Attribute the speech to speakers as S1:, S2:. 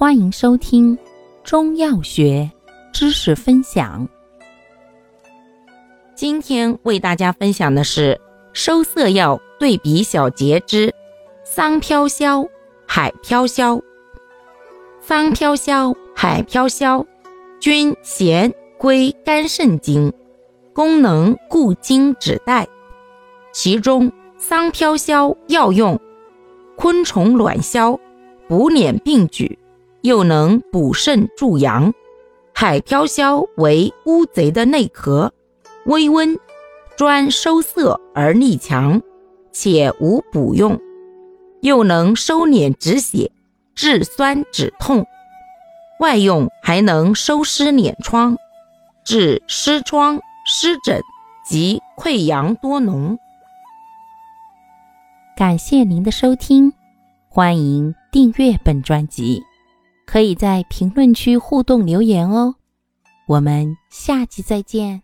S1: 欢迎收听中药学知识分享。今天为大家分享的是收涩药对比小节之桑飘消、海飘消。桑飘消、海飘消均咸，归肝肾经，功能固精止带。其中桑飘消药用昆虫卵消，补捻并举。又能补肾助阳，海飘消为乌贼的内壳，微温，专收涩而力强，且无补用，又能收敛止血、治酸止痛，外用还能收湿敛疮，治湿疮、湿疹及溃疡多脓。感谢您的收听，欢迎订阅本专辑。可以在评论区互动留言哦，我们下期再见。